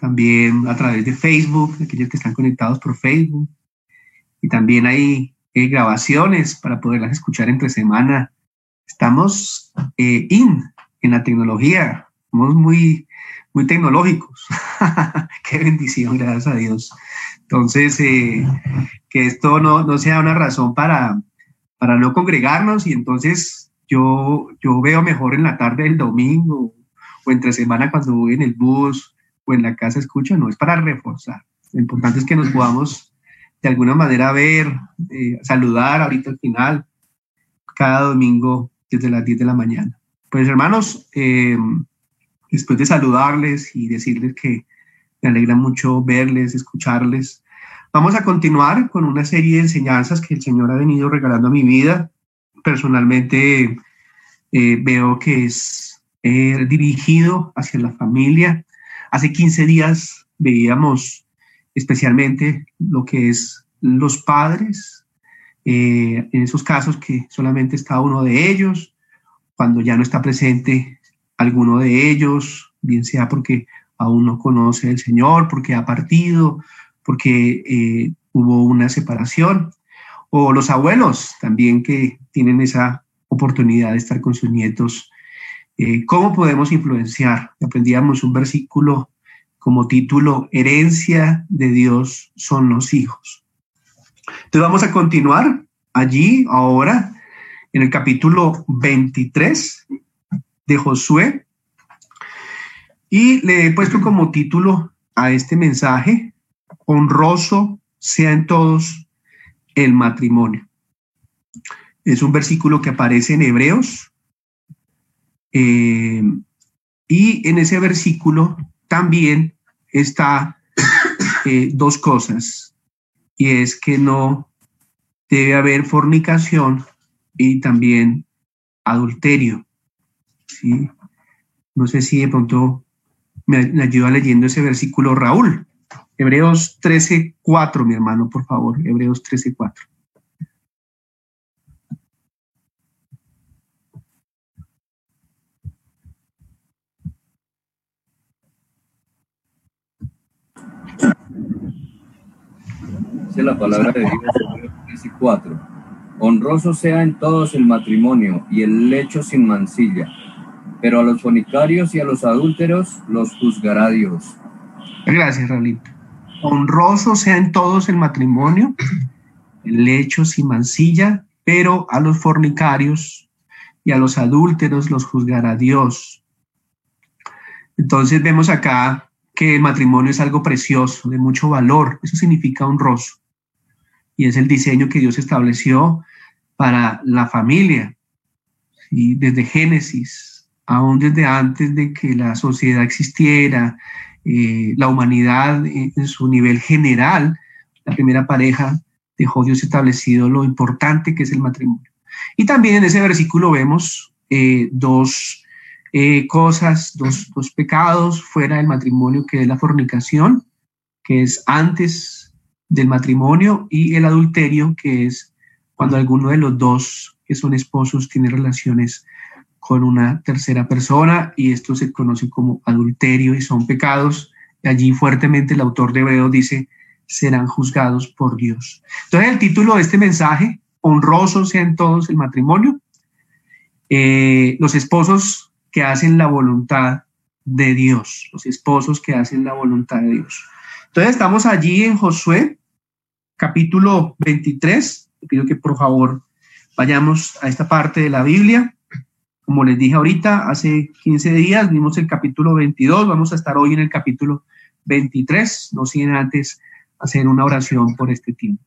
también a través de Facebook, aquellos que están conectados por Facebook. Y también hay eh, grabaciones para poderlas escuchar entre semana. Estamos eh, in en la tecnología, somos muy, muy tecnológicos. Qué bendición, gracias a Dios. Entonces, eh, que esto no, no, sea una razón para, para no congregarnos y entonces yo, yo veo mejor en la tarde del domingo o entre semana cuando voy en el bus o en la casa escucho, no, es para reforzar. Lo importante es que nos podamos de alguna manera ver, eh, saludar ahorita al final, cada domingo desde las 10 de la mañana. Pues hermanos, eh, después de saludarles y decirles que me alegra mucho verles, escucharles, vamos a continuar con una serie de enseñanzas que el Señor ha venido regalando a mi vida. Personalmente eh, veo que es dirigido hacia la familia. Hace 15 días veíamos especialmente lo que es los padres, eh, en esos casos que solamente está uno de ellos, cuando ya no está presente alguno de ellos, bien sea porque aún no conoce al Señor, porque ha partido, porque eh, hubo una separación, o los abuelos también que tienen esa oportunidad de estar con sus nietos. Eh, ¿Cómo podemos influenciar? Aprendíamos un versículo como título, Herencia de Dios son los hijos. Entonces vamos a continuar allí ahora en el capítulo 23 de Josué y le he puesto como título a este mensaje, honroso sea en todos el matrimonio. Es un versículo que aparece en Hebreos eh, y en ese versículo también está eh, dos cosas, y es que no debe haber fornicación y también adulterio. ¿sí? No sé si de pronto me, ayuda leyendo ese versículo Raúl. Hebreos 13:4, mi hermano, por favor. Hebreos 13:4. la palabra de Dios y 4. Honroso sea en todos el matrimonio y el lecho sin mancilla, pero a los fornicarios y a los adúlteros los juzgará Dios. Gracias, Raulito. Honroso sea en todos el matrimonio, el lecho sin mancilla, pero a los fornicarios y a los adúlteros los juzgará Dios. Entonces vemos acá que el matrimonio es algo precioso, de mucho valor. Eso significa honroso y es el diseño que Dios estableció para la familia. y Desde Génesis, aún desde antes de que la sociedad existiera, eh, la humanidad en su nivel general, la primera pareja dejó Dios establecido lo importante que es el matrimonio. Y también en ese versículo vemos eh, dos eh, cosas, dos, dos pecados fuera del matrimonio, que es la fornicación, que es antes del matrimonio y el adulterio, que es cuando alguno de los dos que son esposos tiene relaciones con una tercera persona y esto se conoce como adulterio y son pecados. Allí fuertemente el autor de Hebreos dice, serán juzgados por Dios. Entonces el título de este mensaje, honroso sean todos el matrimonio, eh, los esposos que hacen la voluntad de Dios, los esposos que hacen la voluntad de Dios. Entonces estamos allí en Josué, capítulo 23. Te pido que por favor vayamos a esta parte de la Biblia. Como les dije ahorita, hace 15 días vimos el capítulo 22, vamos a estar hoy en el capítulo 23, no sin antes hacer una oración por este tiempo.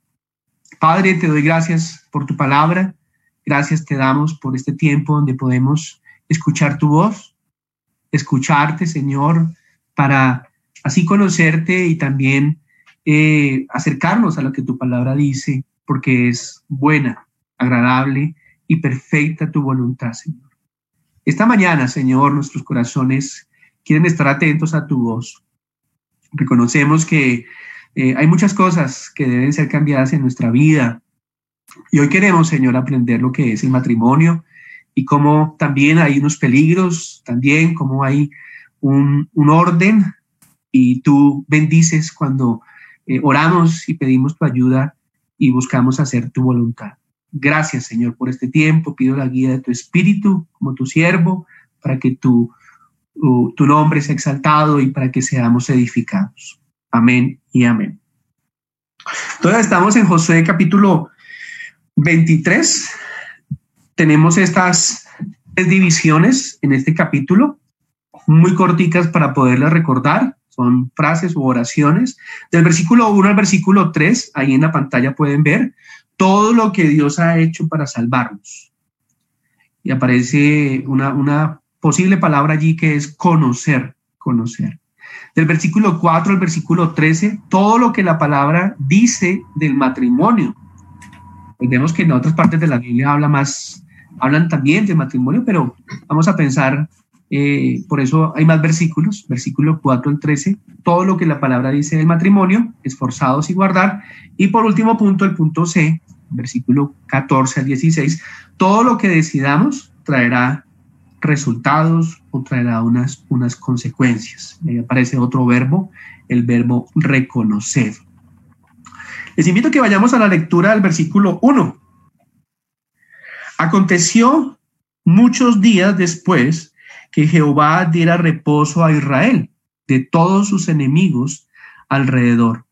Padre, te doy gracias por tu palabra, gracias te damos por este tiempo donde podemos escuchar tu voz, escucharte, Señor, para así conocerte y también eh, acercarnos a lo que tu palabra dice, porque es buena, agradable y perfecta tu voluntad, Señor. Esta mañana, Señor, nuestros corazones quieren estar atentos a tu voz. Reconocemos que eh, hay muchas cosas que deben ser cambiadas en nuestra vida. Y hoy queremos, Señor, aprender lo que es el matrimonio y cómo también hay unos peligros, también cómo hay un, un orden y tú bendices cuando eh, oramos y pedimos tu ayuda y buscamos hacer tu voluntad. Gracias, Señor, por este tiempo. Pido la guía de tu Espíritu como tu siervo para que tu, tu nombre sea exaltado y para que seamos edificados. Amén y amén. Entonces estamos en Josué capítulo 23. Tenemos estas tres divisiones en este capítulo, muy corticas para poderlas recordar. Son frases u oraciones. Del versículo 1 al versículo 3, ahí en la pantalla pueden ver todo lo que Dios ha hecho para salvarnos. Y aparece una, posible palabra allí que es conocer, conocer. Del versículo 4 al versículo 13, todo lo que la palabra dice del matrimonio. Vemos que en otras partes de la Biblia habla más, hablan también del matrimonio, pero vamos a pensar, eh, por eso hay más versículos, versículo 4 al 13, todo lo que la palabra dice del matrimonio, esforzados y guardar. Y por último punto, el punto C, versículo 14 al 16, todo lo que decidamos traerá resultados o traerá unas, unas consecuencias. Ahí aparece otro verbo, el verbo reconocer. Les invito a que vayamos a la lectura del versículo 1. Aconteció muchos días después que Jehová diera reposo a Israel de todos sus enemigos alrededor,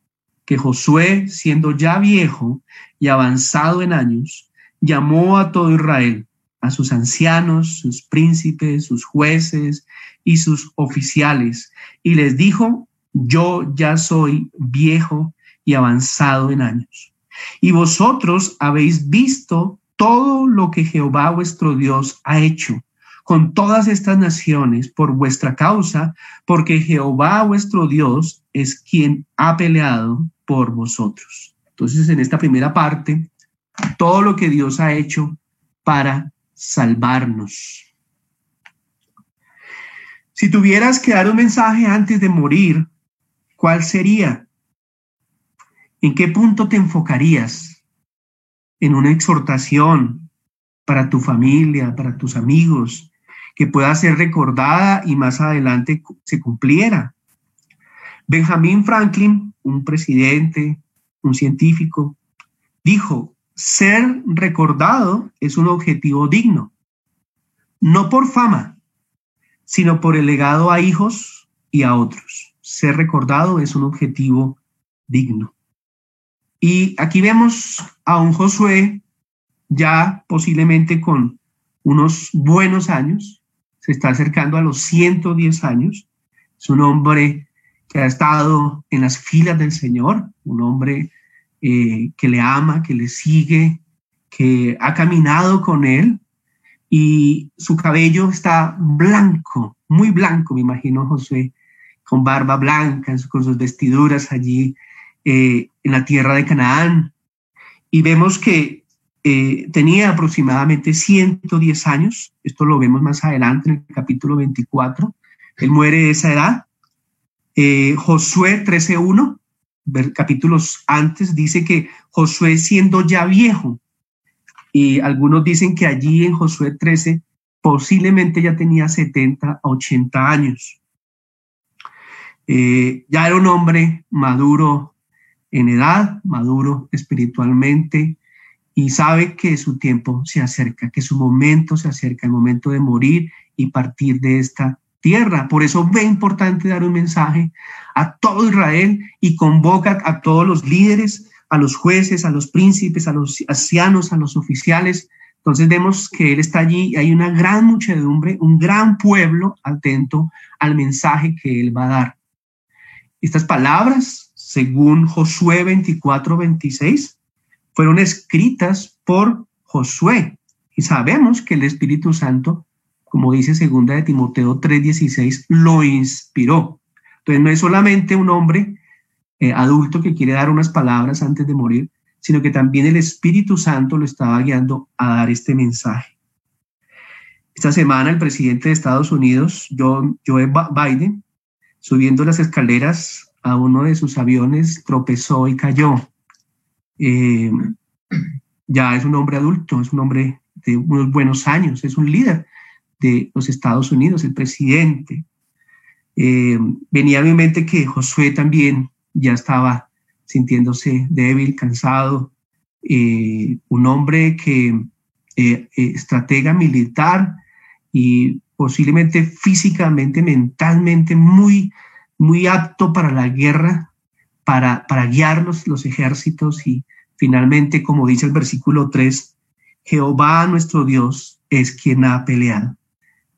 que Josué, siendo ya viejo y avanzado en años, llamó a todo Israel, a sus ancianos, sus príncipes, sus jueces y sus oficiales, y les dijo, yo ya soy viejo y avanzado en años. Y vosotros habéis visto todo lo que Jehová vuestro Dios ha hecho con todas estas naciones por vuestra causa, porque Jehová vuestro Dios es quien ha peleado por vosotros. Entonces, en esta primera parte, todo lo que Dios ha hecho para salvarnos. Si tuvieras que dar un mensaje antes de morir, ¿cuál sería? ¿En qué punto te enfocarías? ¿En una exhortación para tu familia, para tus amigos, que pueda ser recordada y más adelante se cumpliera? Benjamin Franklin, un presidente, un científico, dijo, ser recordado es un objetivo digno, no por fama, sino por el legado a hijos y a otros. Ser recordado es un objetivo digno. Y aquí vemos a un Josué ya posiblemente con unos buenos años, se está acercando a los 110 años, es un hombre que ha estado en las filas del Señor, un hombre eh, que le ama, que le sigue, que ha caminado con él y su cabello está blanco, muy blanco, me imagino José, con barba blanca, con sus vestiduras allí eh, en la tierra de Canaán. Y vemos que eh, tenía aproximadamente 110 años, esto lo vemos más adelante en el capítulo 24, él muere de esa edad. Josué 13.1 capítulos antes, dice que Josué siendo ya viejo, y algunos dicen que allí en Josué 13 posiblemente ya tenía 70 80 años. Eh, ya era un hombre maduro en edad, maduro espiritualmente, y sabe que su tiempo se acerca, que su momento se acerca, el momento de morir y partir de esta tierra. Por eso ve importante dar un mensaje a todo Israel y convoca a todos los líderes, a los jueces, a los príncipes, a los ancianos, a los oficiales. Entonces vemos que él está allí y hay una gran muchedumbre, un gran pueblo atento al mensaje que él va a dar. Estas palabras, según Josué 24, 26, fueron escritas por Josué. Y sabemos que el Espíritu Santo como dice segunda de Timoteo 3:16, lo inspiró. Entonces no es solamente un hombre eh, adulto que quiere dar unas palabras antes de morir, sino que también el Espíritu Santo lo estaba guiando a dar este mensaje. Esta semana el presidente de Estados Unidos, Joe Biden, subiendo las escaleras a uno de sus aviones, tropezó y cayó. Eh, ya es un hombre adulto, es un hombre de unos buenos años, es un líder de los Estados Unidos, el presidente. Eh, venía a mi mente que Josué también ya estaba sintiéndose débil, cansado, eh, un hombre que estratega militar y posiblemente físicamente, mentalmente muy, muy apto para la guerra, para, para guiar los, los ejércitos y finalmente, como dice el versículo 3, Jehová nuestro Dios es quien ha peleado.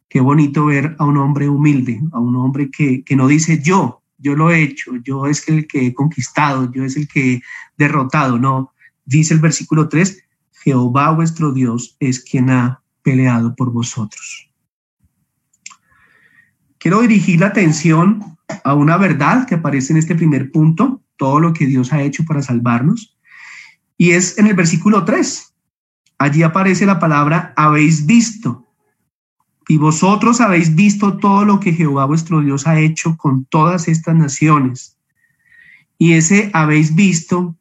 Qué bonito ver a un hombre humilde, a un hombre que, que no dice yo, yo lo he hecho, yo es el que he conquistado, yo es el que he derrotado. No, dice el versículo 3, Jehová vuestro Dios es quien ha peleado por vosotros. Quiero dirigir la atención a una verdad que aparece en este primer punto, todo lo que Dios ha hecho para salvarnos, y es en el versículo 3. Allí aparece la palabra habéis visto. Y vosotros habéis visto todo lo que Jehová vuestro Dios ha hecho con todas estas naciones. Y ese habéis visto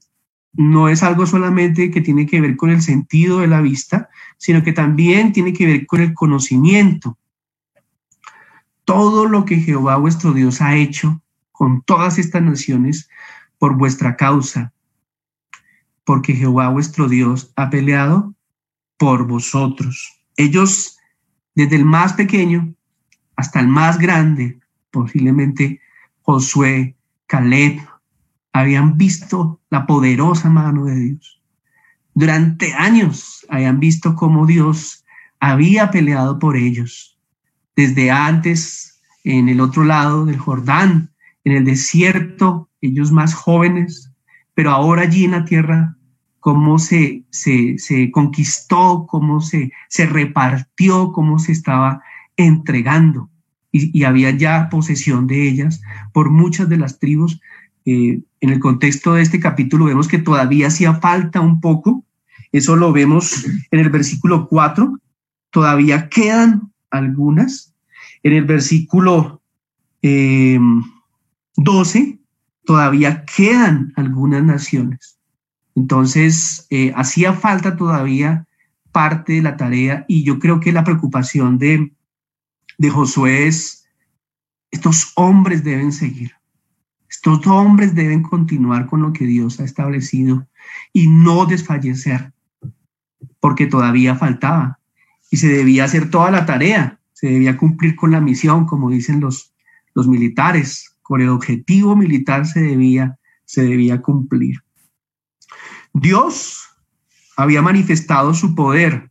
no es algo solamente que tiene que ver con el sentido de la vista, sino que también tiene que ver con el conocimiento todo lo que Jehová vuestro Dios ha hecho con todas estas naciones por vuestra causa, porque Jehová vuestro Dios ha peleado por vosotros. Ellos, desde el más pequeño hasta el más grande, posiblemente Josué, Caleb, habían visto la poderosa mano de Dios. Durante años habían visto cómo Dios había peleado por ellos desde antes en el otro lado del Jordán, en el desierto, ellos más jóvenes, pero ahora allí en la tierra, cómo se, se, se conquistó, cómo se, se repartió, cómo se estaba entregando. Y, había ya posesión de ellas por muchas de las tribus. Eh, en el contexto de este capítulo vemos que todavía hacía falta un poco. Eso lo vemos en el versículo 4. Todavía quedan algunas. En el versículo 12 eh, todavía quedan algunas naciones. Entonces, eh, hacía falta todavía parte de la tarea y yo creo que la preocupación de, de Josué es, estos hombres deben seguir, estos hombres deben continuar con lo que Dios ha establecido y no desfallecer, porque todavía faltaba y se debía hacer toda la tarea, se debía cumplir con la misión, como dicen los, los militares, con el objetivo militar se debía, se debía cumplir. Dios había manifestado su poder,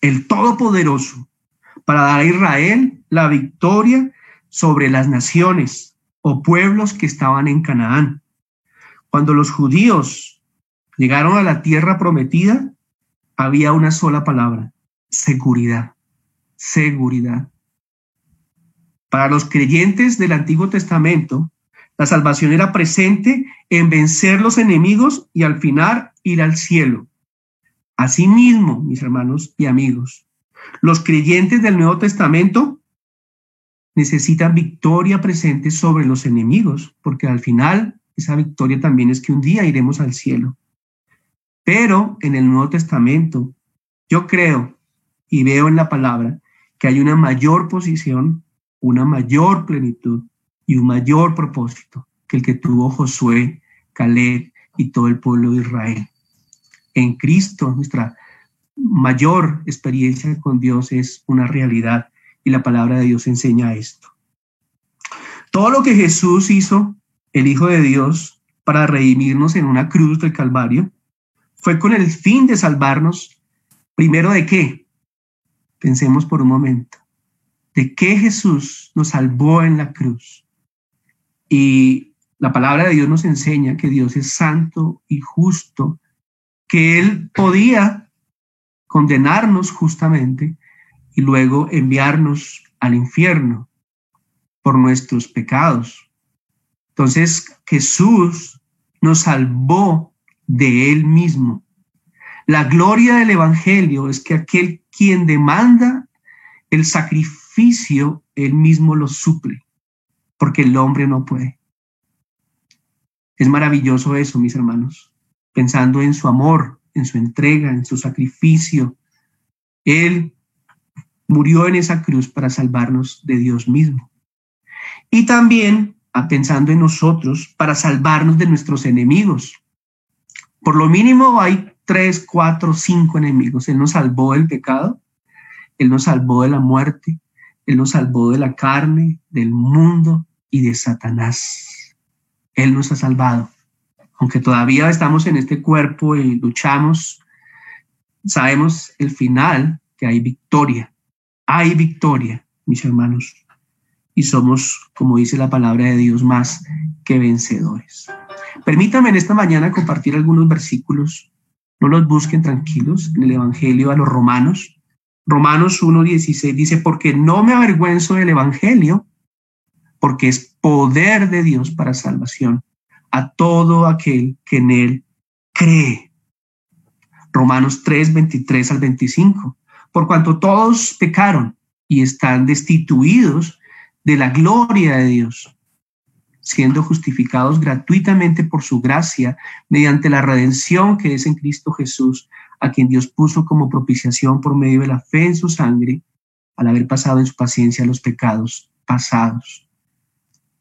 el Todopoderoso, para dar a Israel la victoria sobre las naciones o pueblos que estaban en Canaán. Cuando los judíos llegaron a la tierra prometida, había una sola palabra, seguridad, seguridad. Para los creyentes del Antiguo Testamento, la salvación era presente en vencer los enemigos y al final ir al cielo. Asimismo, mis hermanos y amigos, los creyentes del Nuevo Testamento necesitan victoria presente sobre los enemigos, porque al final esa victoria también es que un día iremos al cielo. Pero en el Nuevo Testamento, yo creo y veo en la palabra que hay una mayor posición, una mayor plenitud y un mayor propósito que el que tuvo Josué, Caleb y todo el pueblo de Israel. En Cristo, nuestra mayor experiencia con Dios es una realidad y la palabra de Dios enseña esto. Todo lo que Jesús hizo, el Hijo de Dios, para redimirnos en una cruz del Calvario, fue con el fin de salvarnos, primero de qué? Pensemos por un momento, de qué Jesús nos salvó en la cruz. Y la palabra de Dios nos enseña que Dios es santo y justo, que Él podía condenarnos justamente y luego enviarnos al infierno por nuestros pecados. Entonces Jesús nos salvó de él mismo. La gloria del Evangelio es que aquel quien demanda el sacrificio, él mismo lo suple, porque el hombre no puede. Es maravilloso eso, mis hermanos, pensando en su amor, en su entrega, en su sacrificio. Él murió en esa cruz para salvarnos de Dios mismo. Y también, ah, pensando en nosotros, para salvarnos de nuestros enemigos. Por lo mínimo hay tres, cuatro, cinco enemigos. Él nos salvó del pecado, Él nos salvó de la muerte, Él nos salvó de la carne, del mundo y de Satanás. Él nos ha salvado. Aunque todavía estamos en este cuerpo y luchamos, sabemos el final, que hay victoria. Hay victoria, mis hermanos. Y somos, como dice la palabra de Dios, más que vencedores. Permítanme en esta mañana compartir algunos versículos. No los busquen tranquilos en el Evangelio a los romanos. Romanos 1.16 dice, porque no me avergüenzo del Evangelio, porque es poder de Dios para salvación a todo aquel que en él cree. Romanos 3, 23 al 25. Por cuanto todos pecaron y están destituidos de la gloria de Dios, siendo justificados gratuitamente por su gracia mediante la redención que es en Cristo Jesús, a quien Dios puso como propiciación por medio de la fe en su sangre, al haber pasado en su paciencia los pecados pasados.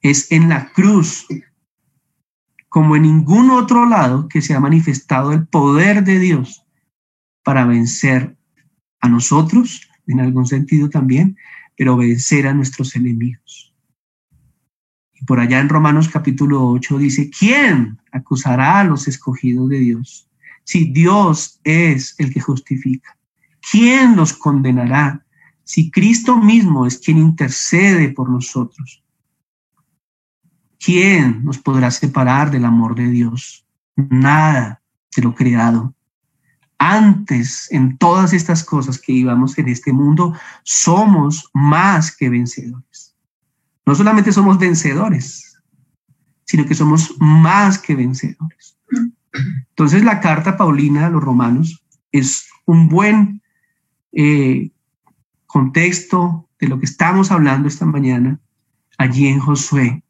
Es en la cruz como en ningún otro lado que se ha manifestado el poder de Dios para vencer a nosotros, en algún sentido también, pero vencer a nuestros enemigos. Y por allá en Romanos capítulo 8 dice, ¿quién acusará a los escogidos de Dios? Si Dios es el que justifica. ¿Quién los condenará? Si Cristo mismo es quien intercede por nosotros. ¿Quién nos podrá separar del amor de Dios? Nada de lo creado. Antes, en todas estas cosas que íbamos en este mundo, somos más que vencedores. No solamente somos vencedores, sino que somos más que vencedores. Entonces la carta Paulina a los romanos es un buen eh, contexto de lo que estamos hablando esta mañana allí en Josué,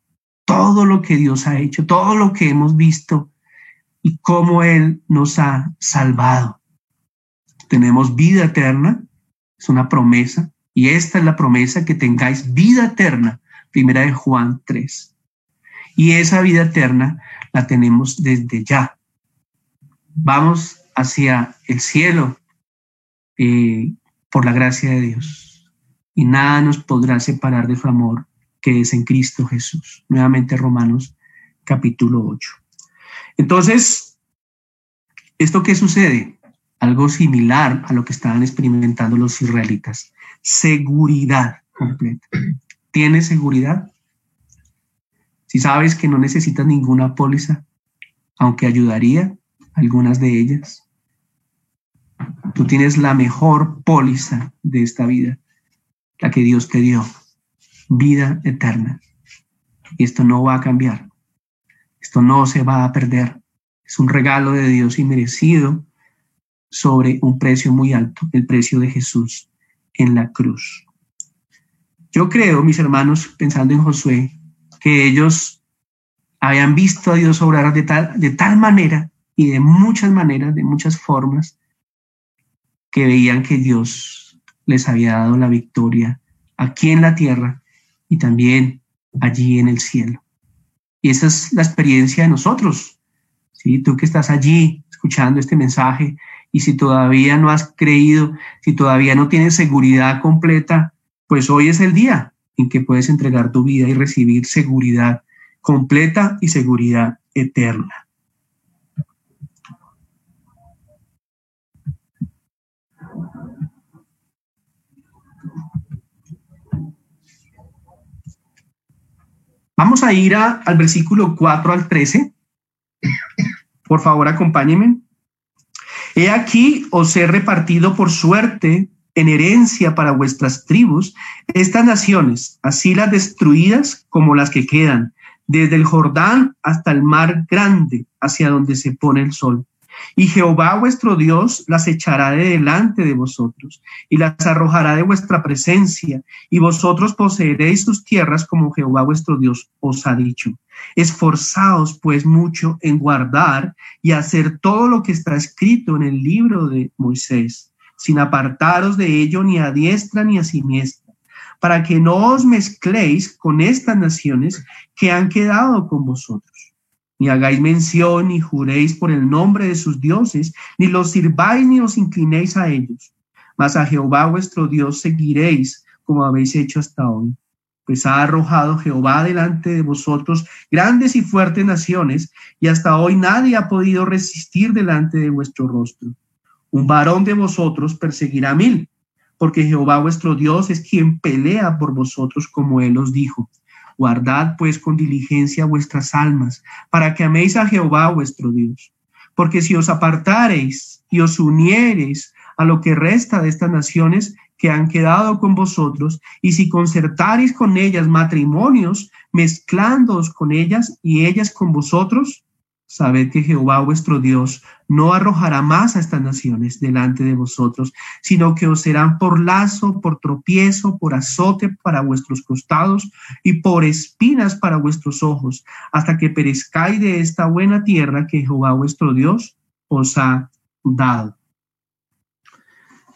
todo lo que Dios ha hecho, todo lo que hemos visto y cómo Él nos ha salvado. Tenemos vida eterna, es una promesa, y esta es la promesa que tengáis vida eterna, primera de Juan 3. Y esa vida eterna la tenemos desde ya. Vamos hacia el cielo eh, por la gracia de Dios, y nada nos podrá separar de su amor que es en Cristo Jesús. Nuevamente Romanos capítulo 8. Entonces, ¿esto qué sucede? Algo similar a lo que estaban experimentando los israelitas. Seguridad completa. ¿Tienes seguridad? Si sabes que no necesitas ninguna póliza, aunque ayudaría algunas de ellas, tú tienes la mejor póliza de esta vida, la que Dios te dio vida eterna. Y esto no va a cambiar. Esto no se va a perder. Es un regalo de Dios inmerecido sobre un precio muy alto, el precio de Jesús en la cruz. Yo creo, mis hermanos, pensando en Josué, que ellos habían visto a Dios obrar de tal, manera y de muchas maneras, de muchas formas, que veían que Dios les había dado la victoria aquí en la tierra y también allí en el cielo. Y esa es la experiencia de nosotros. ¿sí? Tú que estás allí escuchando este mensaje y si todavía no has creído, si todavía no tienes seguridad completa, pues hoy es el día en que puedes entregar tu vida y recibir seguridad completa y seguridad eterna. Vamos a ir al versículo 4 al 13. Por favor, acompáñenme. He aquí os he repartido por suerte en herencia para vuestras tribus estas naciones, así las destruidas como las que quedan, desde el Jordán hasta el mar grande, hacia donde se pone el sol. Y Jehová vuestro Dios las echará de delante de vosotros y las arrojará de vuestra presencia, y vosotros poseeréis sus tierras como Jehová vuestro Dios os ha dicho. Esforzaos pues mucho en guardar y hacer todo lo que está escrito en el libro de Moisés, sin apartaros de ello ni a diestra ni a siniestra, para que no os mezcléis con estas naciones que han quedado con vosotros. Ni hagáis mención, ni juréis por el nombre de sus dioses, ni los sirváis, ni os inclinéis a ellos. Mas a Jehová vuestro Dios seguiréis, como habéis hecho hasta hoy. Pues ha arrojado Jehová delante de vosotros grandes y fuertes naciones, y hasta hoy nadie ha podido resistir delante de vuestro rostro. Un varón de vosotros perseguirá mil, porque Jehová vuestro Dios es quien pelea por vosotros como él os dijo. Guardad pues con diligencia vuestras almas, para que améis a Jehová vuestro Dios. Porque si os apartareis y os uniereis a lo que resta de estas naciones que han quedado con vosotros, y si concertareis con ellas matrimonios, mezclándoos con ellas y ellas con vosotros, Sabed que Jehová vuestro Dios no arrojará más a estas naciones delante de vosotros, sino que os serán por lazo, por tropiezo, por azote para vuestros costados y por espinas para vuestros ojos, hasta que perezcáis de esta buena tierra que Jehová vuestro Dios os ha dado.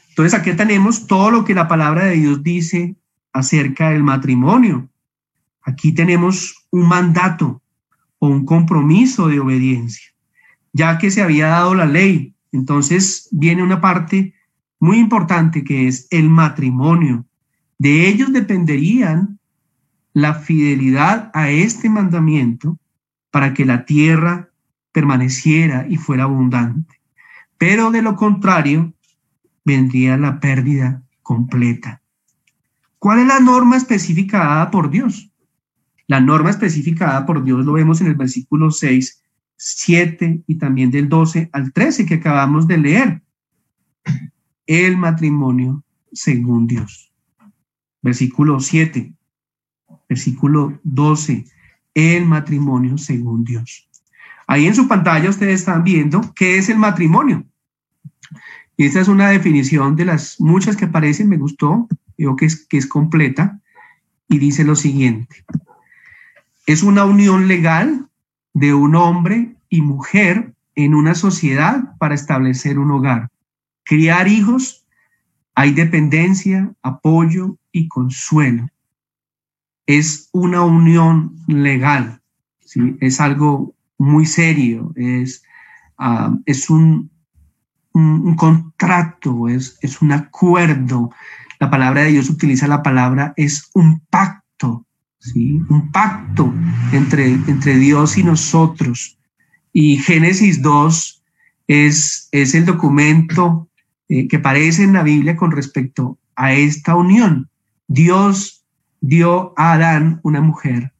Entonces aquí tenemos todo lo que la palabra de Dios dice acerca del matrimonio. Aquí tenemos un mandato, o un compromiso de obediencia, ya que se había dado la ley. Entonces viene una parte muy importante que es el matrimonio. De ellos dependerían la fidelidad a este mandamiento para que la tierra permaneciera y fuera abundante. Pero de lo contrario, vendría la pérdida completa. ¿Cuál es la norma específica dada por Dios? La norma especificada por Dios lo vemos en el versículo 6, 7 y también del 12 al 13 que acabamos de leer. El matrimonio según Dios. Versículo 7, versículo 12, el matrimonio según Dios. Ahí en su pantalla ustedes están viendo qué es el matrimonio. Y esta es una definición de las muchas que aparecen, me gustó, digo que es, que es completa, y dice lo siguiente. Es una unión legal de un hombre y mujer en una sociedad para establecer un hogar. Criar hijos, hay dependencia, apoyo y consuelo. Es una unión legal, es algo muy serio, es, ah, es un, un, contrato, es, es un acuerdo. La palabra de Dios utiliza la palabra es un pacto ¿sí? un pacto entre, entre Dios y nosotros. Y Génesis 2 es, es el documento eh, que aparece en la Biblia con respecto a esta unión. Dios dio a Adán una mujer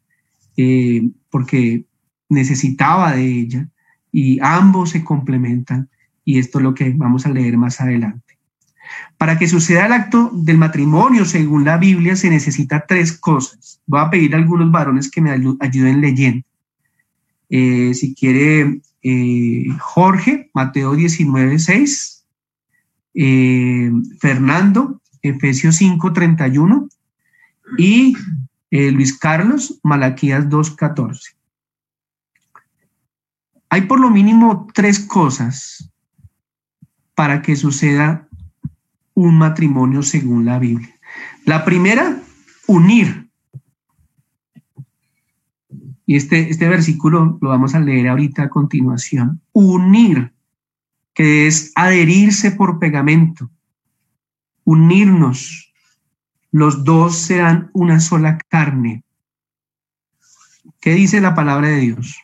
eh, porque necesitaba de ella y ambos se complementan y esto es lo que vamos a leer más adelante. Para que suceda el acto del matrimonio, según la Biblia, se necesita tres cosas. Voy a pedir a algunos varones que me ayuden leyendo. Eh, si quiere, eh, Jorge, Mateo 19, 6. Eh, Fernando, Efesios 5, 31. Y Luis Carlos, Malaquías 2, 14. Hay por lo mínimo tres cosas para que suceda un matrimonio según la Biblia. La primera, unir. Y este, este versículo lo vamos a leer ahorita a continuación. Unir, que es adherirse por pegamento. Unirnos. Los dos serán una sola carne. ¿Qué dice la palabra de Dios?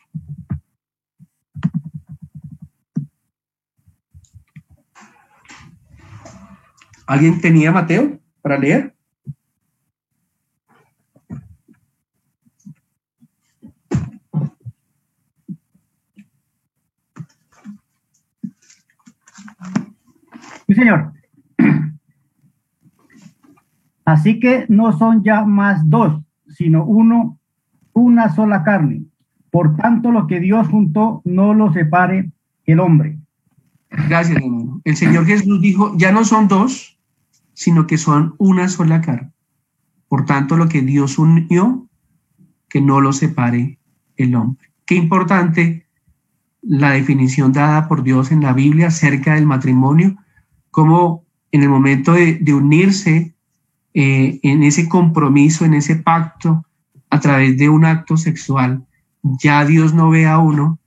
¿Alguien tenía Mateo para leer? Sí, señor. Así que no son ya más dos, sino uno, una sola carne. Por tanto, lo que Dios juntó, no lo separe el hombre. Gracias, hermano. El Señor Jesús dijo, ya no son dos, sino que son una sola carne. Por tanto, lo que Dios unió, que no lo separe el hombre. Qué importante la definición dada por Dios en la Biblia acerca del matrimonio, como en el momento de, unirse eh, en ese compromiso, en ese pacto, a través de un acto sexual, ya Dios no ve a uno,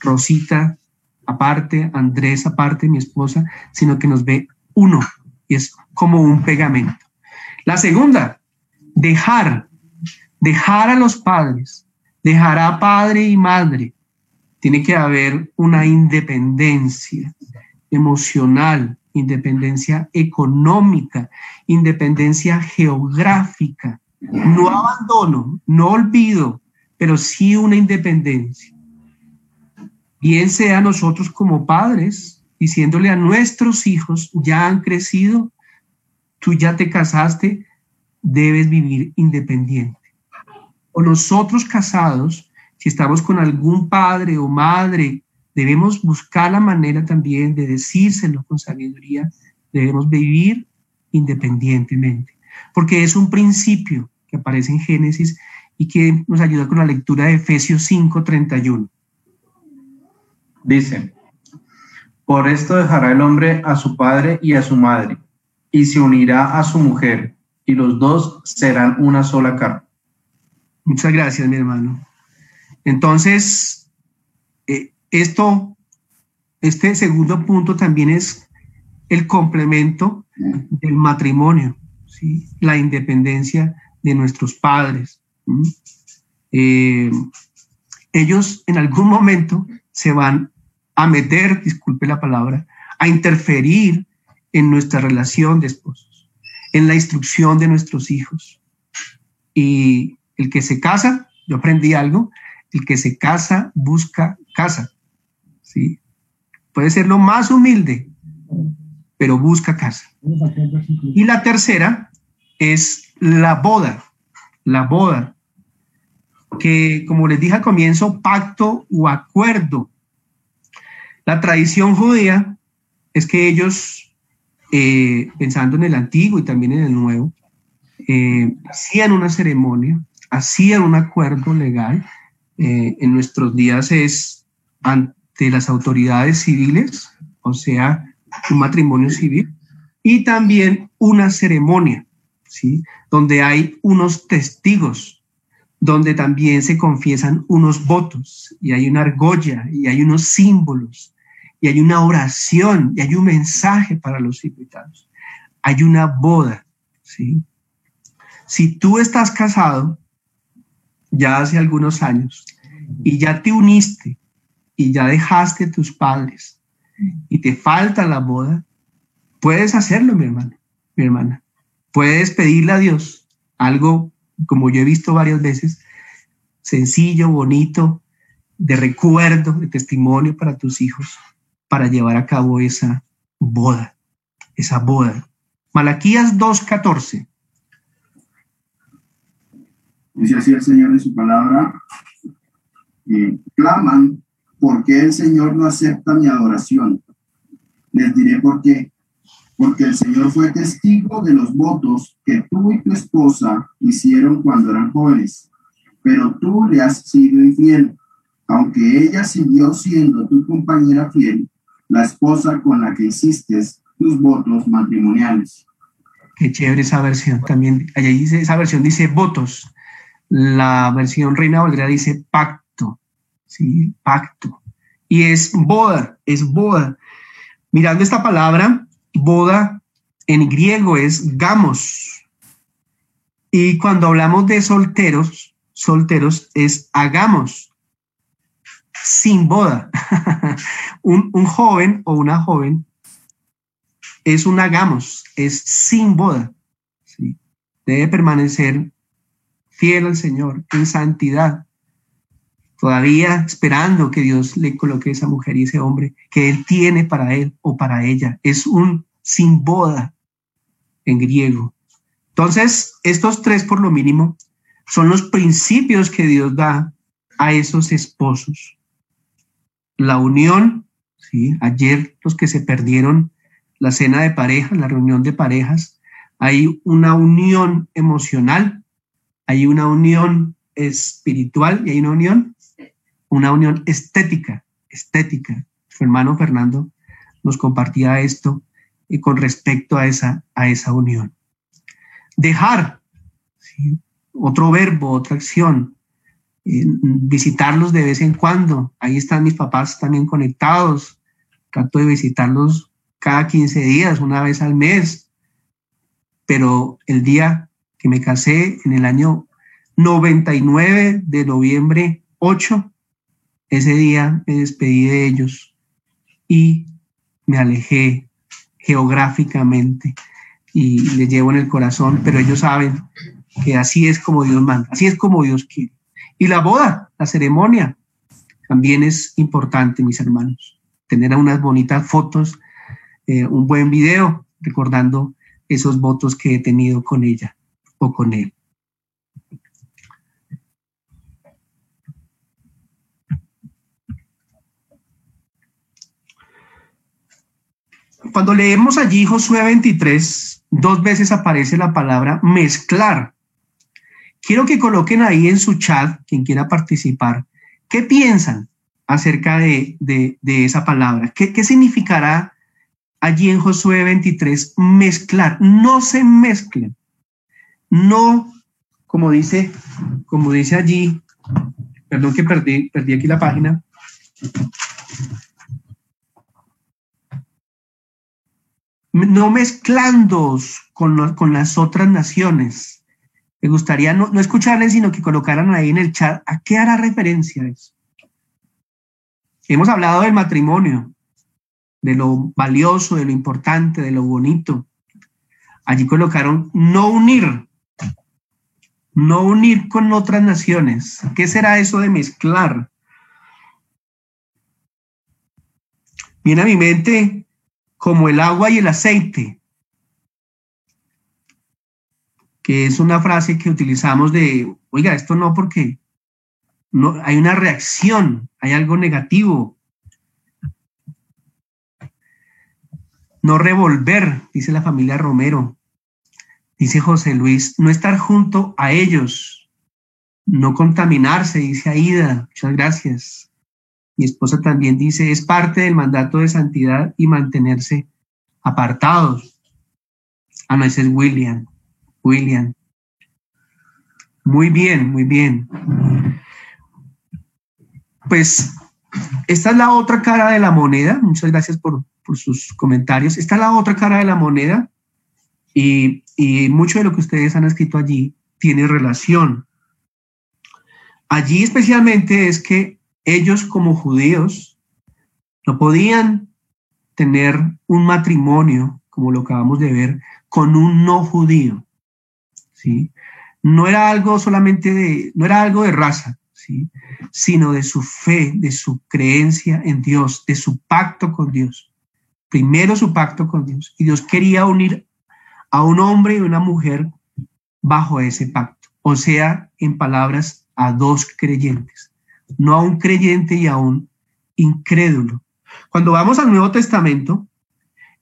Rosita aparte, Andrés aparte, mi esposa, sino que nos ve uno es como un pegamento. La segunda, dejar, dejar a los padres, dejar a padre y madre. Tiene que haber una independencia emocional, independencia económica, independencia geográfica. No abandono, no olvido, pero sí una independencia. Bien sea nosotros como padres, diciéndole a nuestros hijos, ya han crecido, tú ya te casaste, debes vivir independiente. O nosotros casados, si estamos con algún padre o madre, debemos buscar la manera también de decírselo con sabiduría, debemos vivir independientemente, porque es un principio que aparece en Génesis y que nos ayuda con la lectura de Efesios 5:31. Dice, por esto dejará el hombre a su padre y a su madre, y se unirá a su mujer, y los dos serán una sola carne. Muchas gracias, mi hermano. Entonces, eh, esto, este segundo punto también es el complemento del matrimonio, ¿sí? la independencia de nuestros padres. Eh, ellos en algún momento se van a meter, disculpe la palabra, a interferir en nuestra relación de esposos, en la instrucción de nuestros hijos. Y el que se casa, yo aprendí algo, el que se casa busca casa. ¿sí? Puede ser lo más humilde, pero busca casa. Y la tercera es la boda, la boda, que como les dije al comienzo, pacto o acuerdo la tradición judía es que ellos, eh, pensando en el antiguo y también en el nuevo, eh, hacían una ceremonia, hacían un acuerdo legal. Eh, en nuestros días es ante las autoridades civiles, o sea, un matrimonio civil, y también una ceremonia, ¿sí? donde hay unos testigos, donde también se confiesan unos votos, y hay una argolla, y hay unos símbolos, y hay una oración y hay un mensaje para los invitados. Hay una boda, ¿sí? Si tú estás casado ya hace algunos años y ya te uniste y ya dejaste tus padres y te falta la boda, puedes hacerlo, mi hermano, mi hermana. Puedes pedirle a Dios algo, como yo he visto varias veces, sencillo, bonito, de recuerdo, de testimonio para tus hijos para llevar a cabo esa boda, esa boda. Malaquías 2.14. Dice así el Señor en su palabra, eh, claman, porque el Señor no acepta mi adoración? Les diré por qué. Porque el Señor fue testigo de los votos que tú y tu esposa hicieron cuando eran jóvenes, pero tú le has sido infiel, aunque ella siguió siendo tu compañera fiel la esposa con la que hiciste tus votos matrimoniales. Qué chévere esa versión también. Allá dice, esa versión dice votos. La versión Reina Valera dice pacto. Sí, pacto. Y es boda, es boda. Mirando esta palabra, boda en griego es gamos. Y cuando hablamos de solteros, solteros es hagamos sin boda. un, joven o una joven es un hagamos, es sin boda. Debe permanecer fiel al Señor, en santidad, todavía esperando que Dios le coloque esa mujer y ese hombre que Él tiene para él o para ella. Es un sin boda en griego. Entonces, estos tres por lo mínimo son los principios que Dios da a esos esposos la unión, ¿sí? ayer los que se perdieron la cena de parejas, la reunión de parejas, hay una unión emocional, hay una unión espiritual y hay una unión, una unión estética, estética. Su hermano Fernando nos compartía esto eh, con respecto a esa, a esa unión. Dejar, otro verbo, otra acción, visitarlos de vez en cuando. Ahí están mis papás también conectados. Trato de visitarlos cada 15 días, una vez al mes. Pero el día que me casé, en el año 99 de noviembre 8, ese día me despedí de ellos y me alejé geográficamente y les llevo en el corazón, pero ellos saben que así es como Dios manda, así es como Dios quiere. Y la boda, la ceremonia, también es importante, mis hermanos. Tener unas bonitas fotos, eh, un buen video, recordando esos votos que he tenido con ella o con él. Cuando leemos allí Josué 23, dos veces aparece la palabra mezclar. Quiero que coloquen ahí en su chat, quien quiera participar, ¿qué piensan acerca de, esa palabra? ¿Qué, ¿Qué significará allí en Josué 23 mezclar? No se mezclen. No, como dice, como dice allí, perdón que perdí, perdí aquí la página. no mezclando con, con, las otras naciones. Me gustaría no, no, escucharles, sino que colocaran ahí en el chat a qué hará referencia eso. Hemos hablado del matrimonio, de lo valioso, de lo importante, de lo bonito. Allí colocaron no unir, no unir con otras naciones. ¿Qué será eso de mezclar? Viene a mi mente como el agua y el aceite, que es una frase que utilizamos de, oiga, esto no porque no, hay una reacción, hay algo negativo. No revolver, dice la familia Romero. Dice José Luis, no estar junto a ellos, no contaminarse, dice Aida. Muchas gracias. Mi esposa también dice, es parte del mandato de santidad y mantenerse apartados. Ah, no, ese es William. William. Muy bien, muy bien. Pues esta es la otra cara de la moneda. Muchas gracias por, sus comentarios. Esta es la otra cara de la moneda y, mucho de lo que ustedes han escrito allí tiene relación. Allí especialmente es que ellos como judíos no podían tener un matrimonio, como lo acabamos de ver, con un no judío. No era algo solamente de, no era algo de raza, ¿sí? sino de su fe, de su creencia en Dios, de su pacto con Dios. Primero su pacto con Dios. Y Dios quería unir a un hombre y una mujer bajo ese pacto. O sea, en palabras, a dos creyentes no a un creyente y a un incrédulo. Cuando vamos al Nuevo Testamento,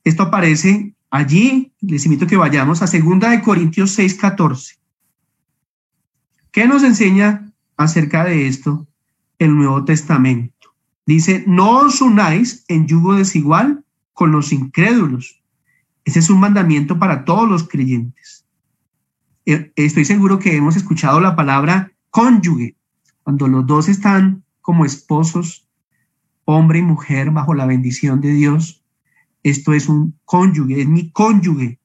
esto aparece allí, les invito que vayamos a 2 de Corintios 6, 14. ¿Qué nos enseña acerca de esto el Nuevo Testamento? Dice, no os unáis en yugo desigual con los incrédulos. Ese es un mandamiento para todos los creyentes. Eh, estoy seguro que hemos escuchado la palabra cónyuge cuando los dos están como esposos, hombre y mujer, bajo la bendición de Dios, esto es un cónyuge, es mi cónyuge.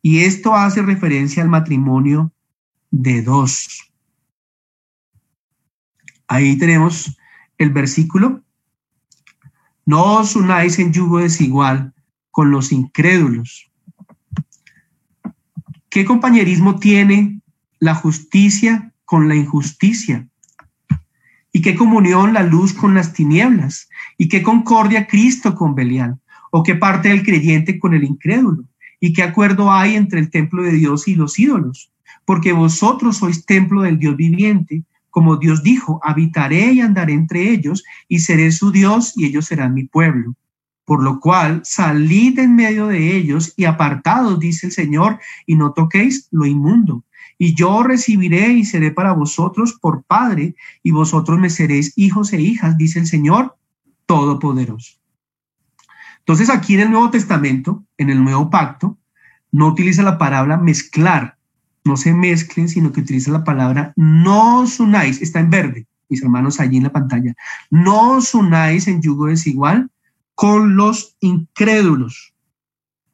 Y esto hace referencia al matrimonio de dos. Ahí tenemos el versículo. No os unáis en yugo desigual con los incrédulos. ¿Qué compañerismo tiene la justicia con la injusticia? ¿Y qué comunión la luz con las tinieblas? ¿Y qué concordia Cristo con Belial? ¿O qué parte del creyente con el incrédulo? ¿Y qué acuerdo hay entre el templo de Dios y los ídolos? Porque vosotros sois templo del Dios viviente, como Dios dijo, habitaré y andaré entre ellos, y seré su Dios, y ellos serán mi pueblo. Por lo cual, salid en medio de ellos y apartados, dice el Señor, y no toquéis lo inmundo y yo recibiré y seré para vosotros por Padre, y vosotros me seréis hijos e hijas, dice el Señor Todopoderoso. Entonces aquí en el Nuevo Testamento, en el Nuevo Pacto, no utiliza la palabra mezclar, no se mezclen, sino que utiliza la palabra no os unáis, está en verde, mis hermanos allí en la pantalla, no os unáis en yugo desigual con los incrédulos.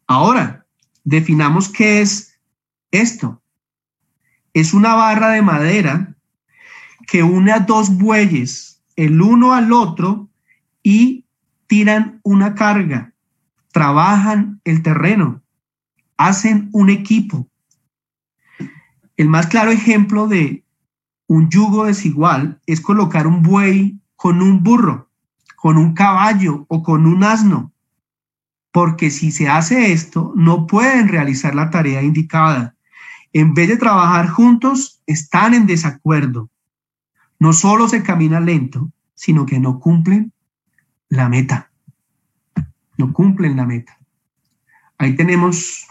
Ahora, definamos qué es esto. Es una barra de madera que une a dos bueyes, el uno al otro, y tiran una carga, trabajan el terreno, hacen un equipo. El más claro ejemplo de un yugo desigual es colocar un buey con un burro, con un caballo o con un asno, porque si se hace esto, no pueden realizar la tarea indicada. En vez de trabajar juntos, están en desacuerdo. No solo se camina lento, sino que no cumplen la meta. No cumplen la meta. Ahí tenemos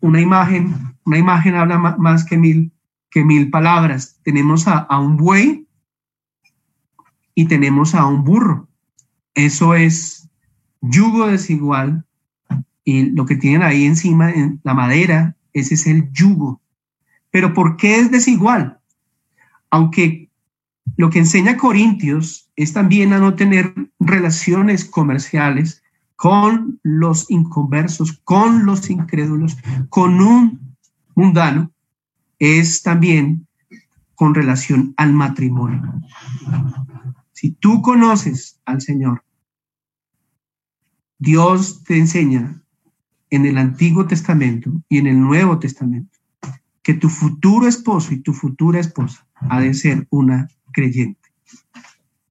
una imagen, una imagen habla más que mil, que mil palabras. Tenemos a, a un buey y tenemos a un burro. Eso es yugo desigual y lo que tienen ahí encima en la madera, ese es el yugo. Pero ¿por qué es desigual? Aunque lo que enseña Corintios es también a no tener relaciones comerciales con los inconversos, con los incrédulos, con un mundano, es también con relación al matrimonio. Si tú conoces al Señor, Dios te enseña en el Antiguo Testamento y en el Nuevo Testamento que tu futuro esposo y tu futura esposa ha de ser una creyente,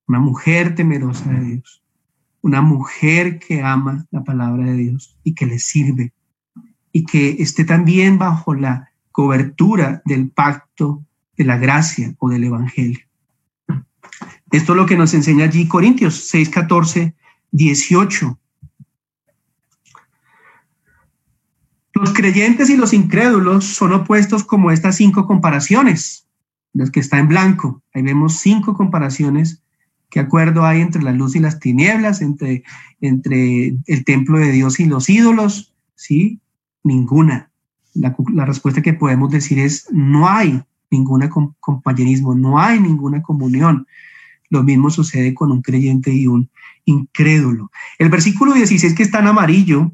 una mujer temerosa de Dios, una mujer que ama la palabra de Dios y que le sirve y que esté también bajo la cobertura del pacto de la gracia o del evangelio. Esto es lo que nos enseña allí Corintios 6, 14, 18. Los creyentes y los incrédulos son opuestos como estas cinco comparaciones, las que está en blanco. Ahí vemos cinco comparaciones ¿Qué acuerdo hay entre la luz y las tinieblas, entre, entre el templo de Dios y los ídolos? ¿Sí? Ninguna. La, la respuesta que podemos decir es no hay ningún compañerismo, no hay ninguna comunión. Lo mismo sucede con un creyente y un incrédulo. El versículo 16 que está en amarillo,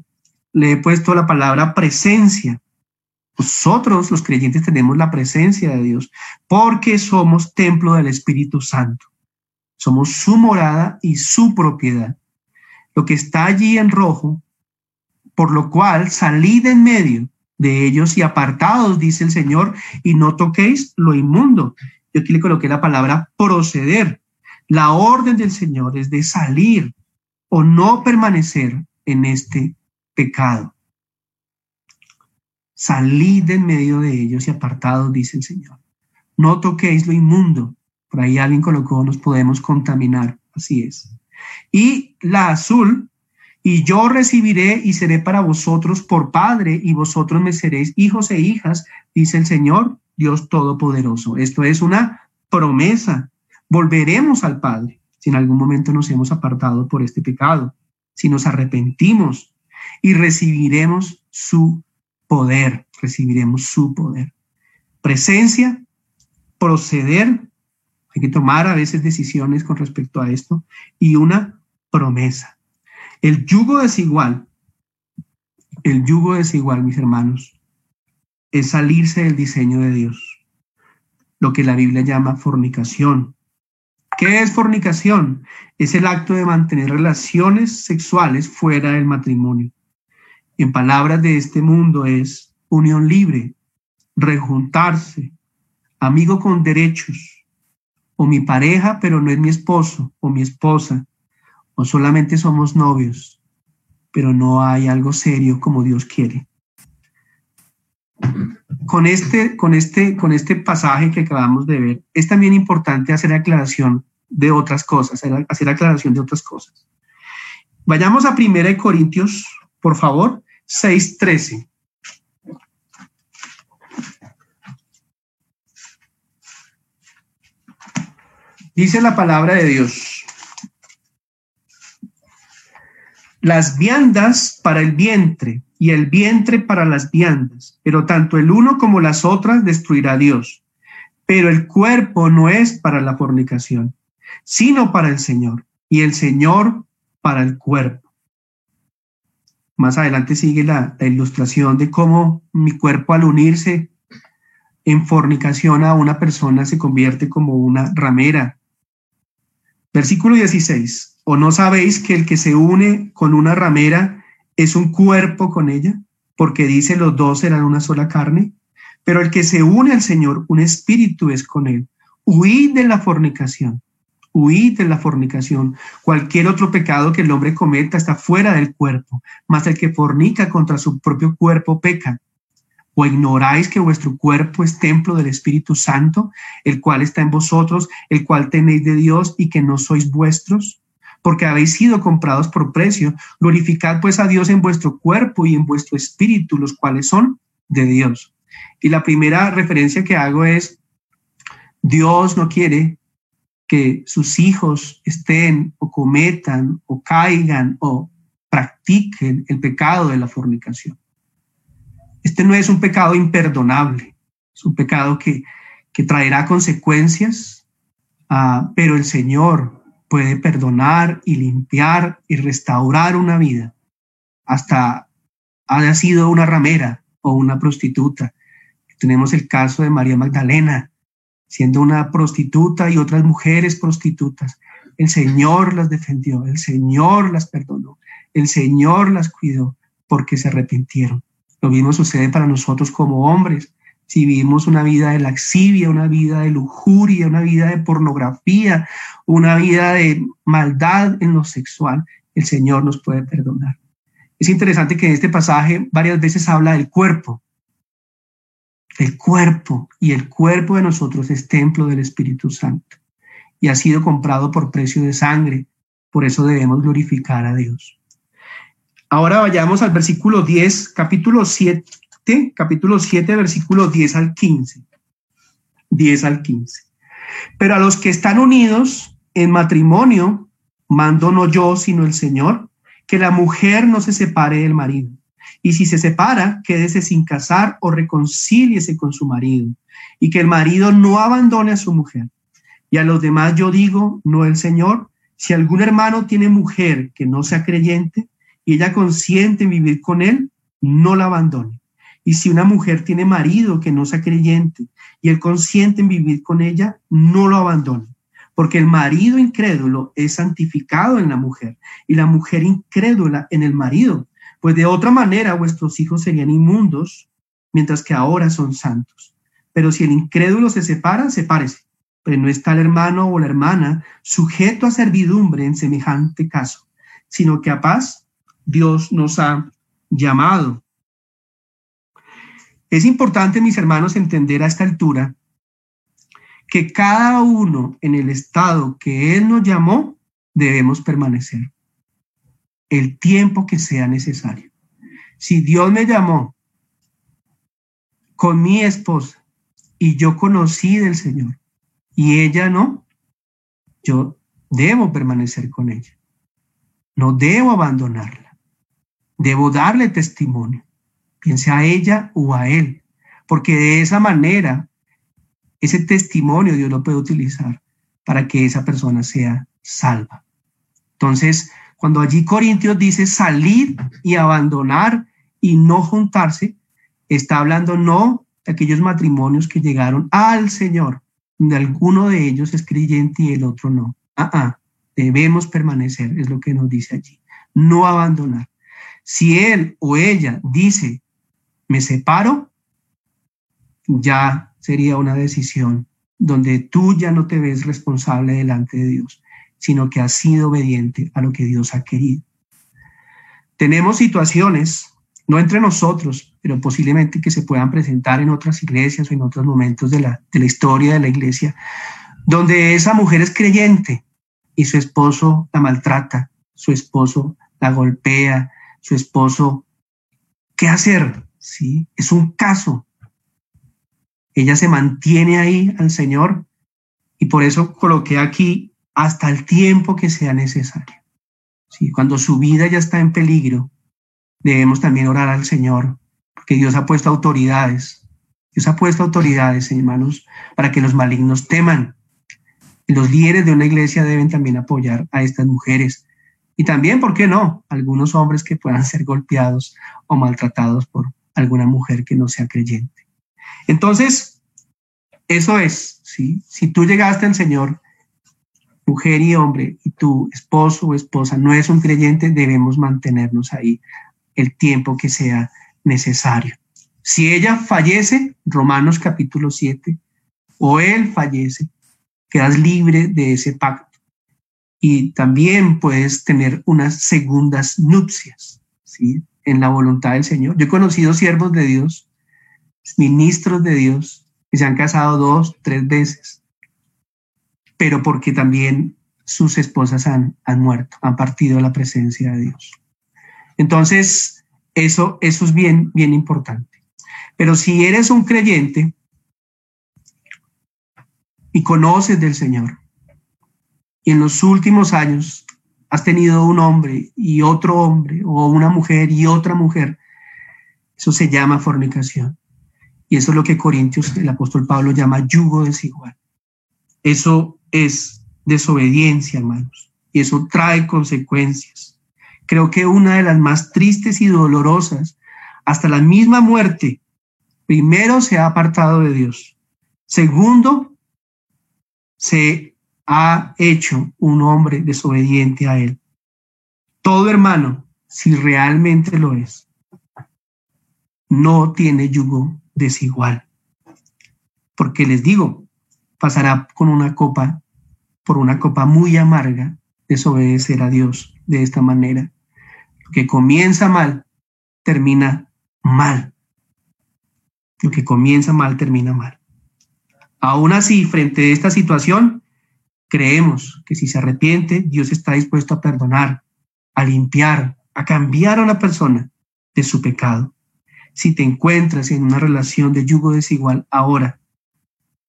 le he puesto la palabra presencia. Nosotros los creyentes tenemos la presencia de Dios porque somos templo del Espíritu Santo. Somos su morada y su propiedad. Lo que está allí en rojo, por lo cual salid en medio de ellos y apartados, dice el Señor, y no toquéis lo inmundo. Yo aquí le coloqué la palabra proceder. La orden del Señor es de salir o no permanecer en este pecado. Salid en medio de ellos y apartados, dice el Señor. No toquéis lo inmundo, por ahí alguien colocó, nos podemos contaminar. Así es. Y la azul, y yo recibiré y seré para vosotros por Padre, y vosotros me seréis hijos e hijas, dice el Señor, Dios Todopoderoso. Esto es una promesa. Volveremos al Padre si en algún momento nos hemos apartado por este pecado, si nos arrepentimos y recibiremos su poder, recibiremos su poder. Presencia, proceder hay que tomar a veces decisiones con respecto a esto y una promesa. El yugo desigual, el yugo desigual, mis hermanos, es salirse del diseño de Dios, lo que la Biblia llama fornicación. ¿Qué es fornicación? Es el acto de mantener relaciones sexuales fuera del matrimonio. En palabras de este mundo es unión libre, rejuntarse, amigo con derechos, o mi pareja, pero no es mi esposo o mi esposa, o solamente somos novios, pero no hay algo serio como Dios quiere. Con este, con este, con este pasaje que acabamos de ver, es también importante hacer aclaración de otras cosas, hacer aclaración de otras cosas. Vayamos a 1 Corintios, por favor, 6.13. Dice la palabra de Dios. las viandas para el vientre y el vientre para las viandas, pero tanto el uno como las otras destruirá Dios. Pero el cuerpo no es para la fornicación, sino para el Señor, y el Señor para el cuerpo. Más adelante sigue la, la ilustración de cómo mi cuerpo al unirse en fornicación a una persona se convierte como una ramera. Versículo 16. ¿O no sabéis que el que se une con una ramera es un cuerpo con ella? Porque dice los dos serán una sola carne. Pero el que se une al Señor, un espíritu es con él. Huid de la fornicación. Huid de la fornicación. Cualquier otro pecado que el hombre cometa está fuera del cuerpo, mas el que fornica contra su propio cuerpo peca. ¿O ignoráis que vuestro cuerpo es templo del Espíritu Santo, el cual está en vosotros, el cual tenéis de Dios y que no sois vuestros? Porque habéis sido comprados por precio. Glorificad pues a Dios en vuestro cuerpo y en vuestro espíritu, los cuales son de Dios. Y la primera referencia que hago es, Dios no quiere que sus hijos estén o cometan o caigan o practiquen el pecado de la fornicación. Este no es un pecado imperdonable, es un pecado que, traerá consecuencias, ah, pero el Señor puede perdonar y limpiar y restaurar una vida, hasta haya sido una ramera o una prostituta. Tenemos el caso de María Magdalena, siendo una prostituta y otras mujeres prostitutas. El Señor las defendió, el Señor las perdonó, el Señor las cuidó porque se arrepintieron. Lo mismo sucede para nosotros como hombres. Si vivimos una vida de laxivia, una vida de lujuria, una vida de pornografía, una vida de maldad en lo sexual, el Señor nos puede perdonar. Es interesante que en este pasaje varias veces habla del cuerpo, el cuerpo, y el cuerpo de nosotros es templo del Espíritu Santo y ha sido comprado por precio de sangre. Por eso debemos glorificar a Dios. Ahora vayamos al versículo 10, capítulo 7, capítulo 7, versículo 10 al 15. 10 al 15. Pero a los que están unidos en matrimonio, mando no yo, sino el Señor, que la mujer no se separe del marido. Y si se separa, quédese sin casar o reconcíliese con su marido. Y que el marido no abandone a su mujer. Y a los demás yo digo, no el Señor, si algún hermano tiene mujer que no sea creyente, y ella consiente en vivir con él, no la abandone. Y si una mujer tiene marido que no sea creyente y él consiente en vivir con ella, no lo abandone. Porque el marido incrédulo es santificado en la mujer y la mujer incrédula en el marido. Pues de otra manera vuestros hijos serían inmundos, mientras que ahora son santos. Pero si el incrédulo se separa, sepárese. Pero no está el hermano o la hermana sujeto a servidumbre en semejante caso, sino que a paz Dios nos ha llamado. Es importante, mis hermanos, entender a esta altura que cada uno en el estado que Él nos llamó debemos permanecer el tiempo que sea necesario. Si Dios me llamó con mi esposa y yo conocí del Señor y ella no, yo debo permanecer con ella. No debo abandonarla. Debo darle testimonio, piense a ella o a él, porque de esa manera ese testimonio Dios lo puede utilizar para que esa persona sea salva. Entonces, cuando allí Corintios dice salir y abandonar y no juntarse, está hablando no de aquellos matrimonios que llegaron al Señor, donde alguno de ellos es creyente y el otro no. Ah, ah, debemos permanecer, es lo que nos dice allí. No abandonar. Si él o ella dice, me separo, ya sería una decisión donde tú ya no te ves responsable delante de Dios, sino que has sido obediente a lo que Dios ha querido. Tenemos situaciones, no entre nosotros, pero posiblemente que se puedan presentar en otras iglesias o en otros momentos de la, de la historia de la iglesia, donde esa mujer es creyente y su esposo la maltrata, su esposo la golpea, su esposo, ¿qué hacer? ¿Sí? Es un caso. Ella se mantiene ahí al Señor y por eso coloqué aquí hasta el tiempo que sea necesario. ¿sí? cuando su vida ya está en peligro, debemos también orar al Señor, porque Dios ha puesto autoridades. Dios ha puesto autoridades, hermanos, para que los malignos teman. Los líderes de una iglesia deben también apoyar a estas mujeres. Y también, ¿por qué no? Algunos hombres que puedan ser golpeados o maltratados por alguna mujer que no sea creyente. Entonces, eso es, ¿sí? Si tú llegaste al Señor, mujer y hombre, y tu esposo o esposa no es un creyente, debemos mantenernos ahí el tiempo que sea necesario. Si ella fallece, Romanos capítulo 7, o él fallece, quedas libre de ese pacto. Y también puedes tener unas segundas nupcias, ¿sí? En la voluntad del Señor. Yo he conocido siervos de Dios, ministros de Dios, que se han casado dos, tres veces, pero porque también sus esposas han, han muerto, han partido la presencia de Dios. Entonces, eso, eso es bien, bien importante. Pero si eres un creyente y conoces del Señor, y en los últimos años has tenido un hombre y otro hombre, o una mujer y otra mujer, eso se llama fornicación. Y eso es lo que Corintios, el apóstol Pablo llama yugo desigual. Eso es desobediencia, hermanos, y eso trae consecuencias. Creo que una de las más tristes y dolorosas, hasta la misma muerte, primero se ha apartado de Dios. Segundo, se ha hecho un hombre desobediente a Él. Todo hermano, si realmente lo es, no tiene yugo desigual. Porque les digo, pasará con una copa, por una copa muy amarga, desobedecer a Dios de esta manera. Lo que comienza mal, termina mal. Lo que comienza mal, termina mal. Aún así, frente a esta situación, creemos que si se arrepiente, Dios está dispuesto a perdonar, a limpiar, a cambiar a una persona de su pecado. Si te encuentras en una relación de yugo desigual ahora,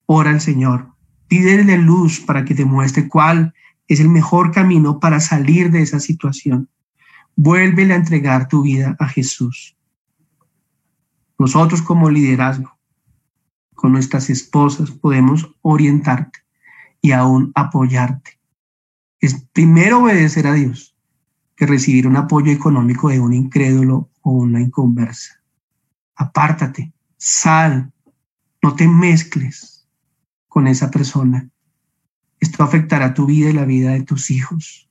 ora al Señor, pídele luz para que te muestre cuál es el mejor camino para salir de esa situación. Vuélvele a entregar tu vida a Jesús. Nosotros como liderazgo, con nuestras esposas, podemos orientarte y aún apoyarte. Es primero obedecer a Dios que recibir un apoyo económico de un incrédulo o una inconversa. Apártate, sal, no te mezcles con esa persona esto afectará tu vida y la vida de tus hijos.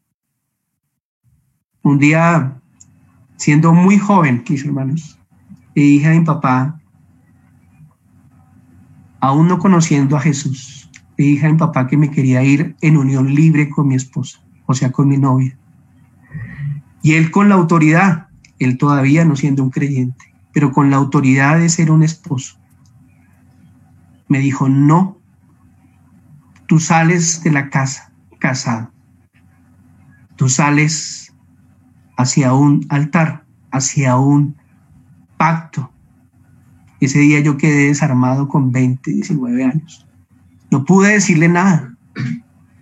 Un día, siendo muy joven, mis hermanos, le dije a mi papá, aún no conociendo a Jesús, le dije a mi papá que me quería ir en unión libre con mi esposa, o sea, con mi novia. Y él con la autoridad, él todavía no siendo un creyente, pero con la autoridad de ser un esposo, me dijo, no, Tú sales de la casa casado. Tú sales hacia un altar, hacia un pacto. Ese día yo quedé desarmado con 20, 19 años. No pude decirle nada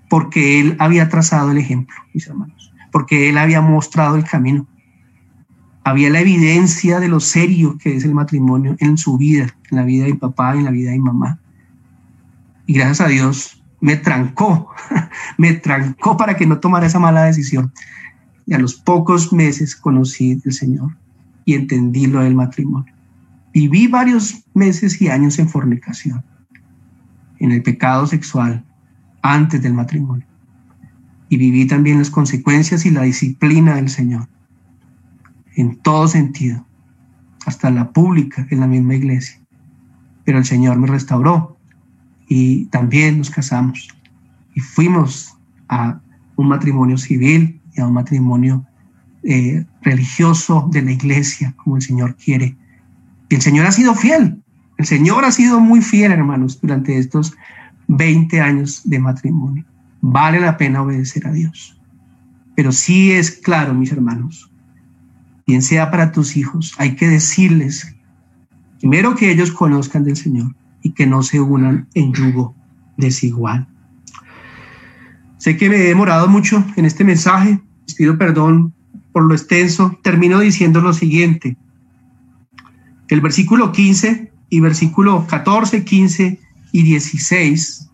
porque él había trazado el ejemplo, mis hermanos, porque él había mostrado el camino. Había la evidencia de lo serio que es el matrimonio en su vida, en la vida de mi papá, en la vida de mi mamá. Y gracias a Dios, me trancó, me trancó para que no tomara esa mala decisión. Y a los pocos meses conocí al Señor y entendí lo del matrimonio. Viví varios meses y años en fornicación, en el pecado sexual, antes del matrimonio. Y viví también las consecuencias y la disciplina del Señor, en todo sentido, hasta la pública, en la misma iglesia. Pero el Señor me restauró y también nos casamos y fuimos a un matrimonio civil y a un matrimonio eh, religioso de la iglesia, como el Señor quiere. Y el Señor ha sido fiel, el Señor ha sido muy fiel, hermanos, durante estos 20 años de matrimonio. Vale la pena obedecer a Dios. Pero sí es claro, mis hermanos, bien sea para tus hijos, hay que decirles, primero que ellos conozcan del Señor, y que no se unan en yugo desigual. Sé que me he demorado mucho en este mensaje, les pido perdón por lo extenso, termino diciendo lo siguiente. El versículo 15 y versículo 14, 15 y 16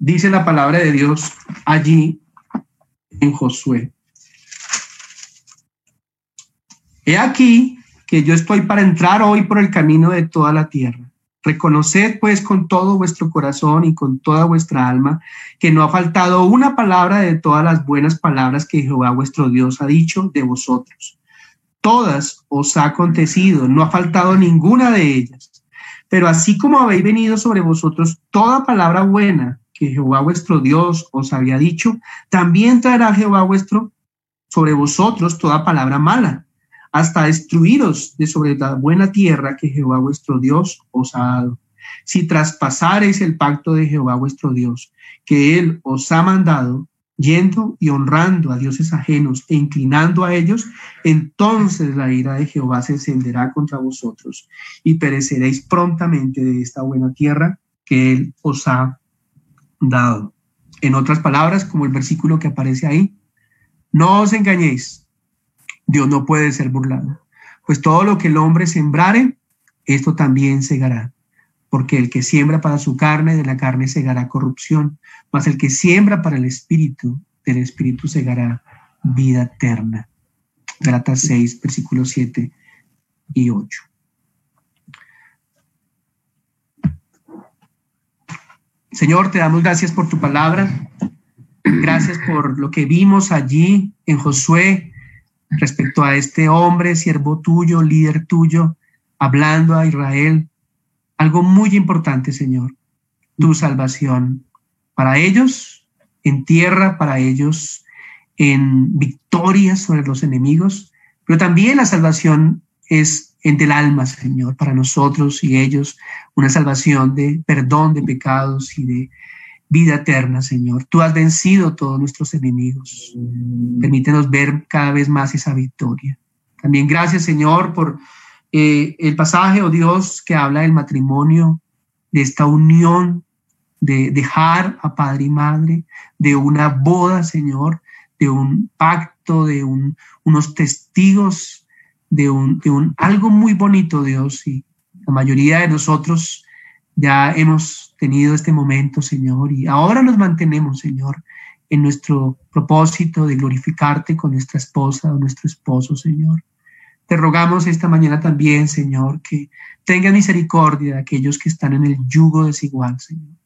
dice la palabra de Dios allí en Josué. He aquí que yo estoy para entrar hoy por el camino de toda la tierra. Reconoced pues con todo vuestro corazón y con toda vuestra alma que no ha faltado una palabra de todas las buenas palabras que Jehová vuestro Dios ha dicho de vosotros. Todas os ha acontecido, no ha faltado ninguna de ellas. Pero así como habéis venido sobre vosotros toda palabra buena que Jehová vuestro Dios os había dicho, también traerá Jehová vuestro sobre vosotros toda palabra mala, hasta destruiros de sobre la buena tierra que Jehová vuestro Dios os ha dado. Si traspasareis el pacto de Jehová vuestro Dios, que él os ha mandado, yendo y honrando a dioses ajenos e inclinando a ellos, entonces la ira de Jehová se encenderá contra vosotros y pereceréis prontamente de esta buena tierra que él os ha dado. En otras palabras, como el versículo que aparece ahí, no os engañéis, Dios no puede ser burlado, pues todo lo que el hombre sembrare, esto también segará, porque el que siembra para su carne, de la carne segará corrupción, mas el que siembra para el espíritu, del espíritu segará vida eterna. Galatas 6, versículos 7 y 8. Señor, te damos gracias por tu palabra. Gracias por lo que vimos allí en Josué respecto a este hombre, siervo tuyo, líder tuyo, hablando a Israel. Algo muy importante, Señor, tu salvación para ellos en tierra, para ellos en victoria sobre los enemigos, pero también la salvación es en del alma, Señor, para nosotros y ellos, una salvación de perdón de pecados y de vida eterna, Señor. Tú has vencido todos nuestros enemigos. Permítenos ver cada vez más esa victoria. También gracias, Señor, por eh, el pasaje, oh Dios, que habla del matrimonio, de esta unión, de dejar a padre y madre, de una boda, Señor, de un pacto, de un, unos testigos de un, de un algo muy bonito, Dios, y la mayoría de nosotros ya hemos tenido este momento, Señor, y ahora nos mantenemos, Señor, en nuestro propósito de glorificarte con nuestra esposa o nuestro esposo, Señor. Te rogamos esta mañana también, Señor, que tenga misericordia de aquellos que están en el yugo desigual, Señor.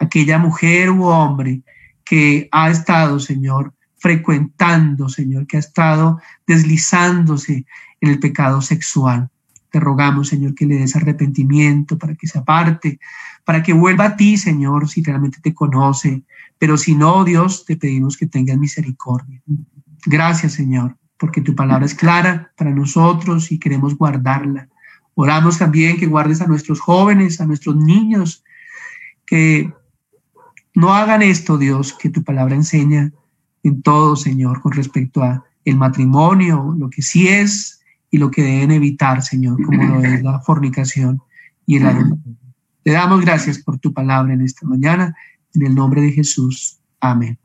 Aquella mujer u hombre que ha estado, Señor, frecuentando, Señor, que ha estado deslizándose en el pecado sexual. Te rogamos, Señor, que le des arrepentimiento para que se aparte, para que vuelva a ti, Señor, si realmente te conoce. Pero si no, Dios, te pedimos que tengas misericordia. Gracias, Señor, porque tu palabra es clara para nosotros y queremos guardarla. Oramos también que guardes a nuestros jóvenes, a nuestros niños, que no hagan esto, Dios, que tu palabra enseña en todo, Señor, con respecto a el matrimonio, lo que sí es y lo que deben evitar, Señor, como lo es la fornicación y el adulterio. Te damos gracias por tu palabra en esta mañana, en el nombre de Jesús. Amén.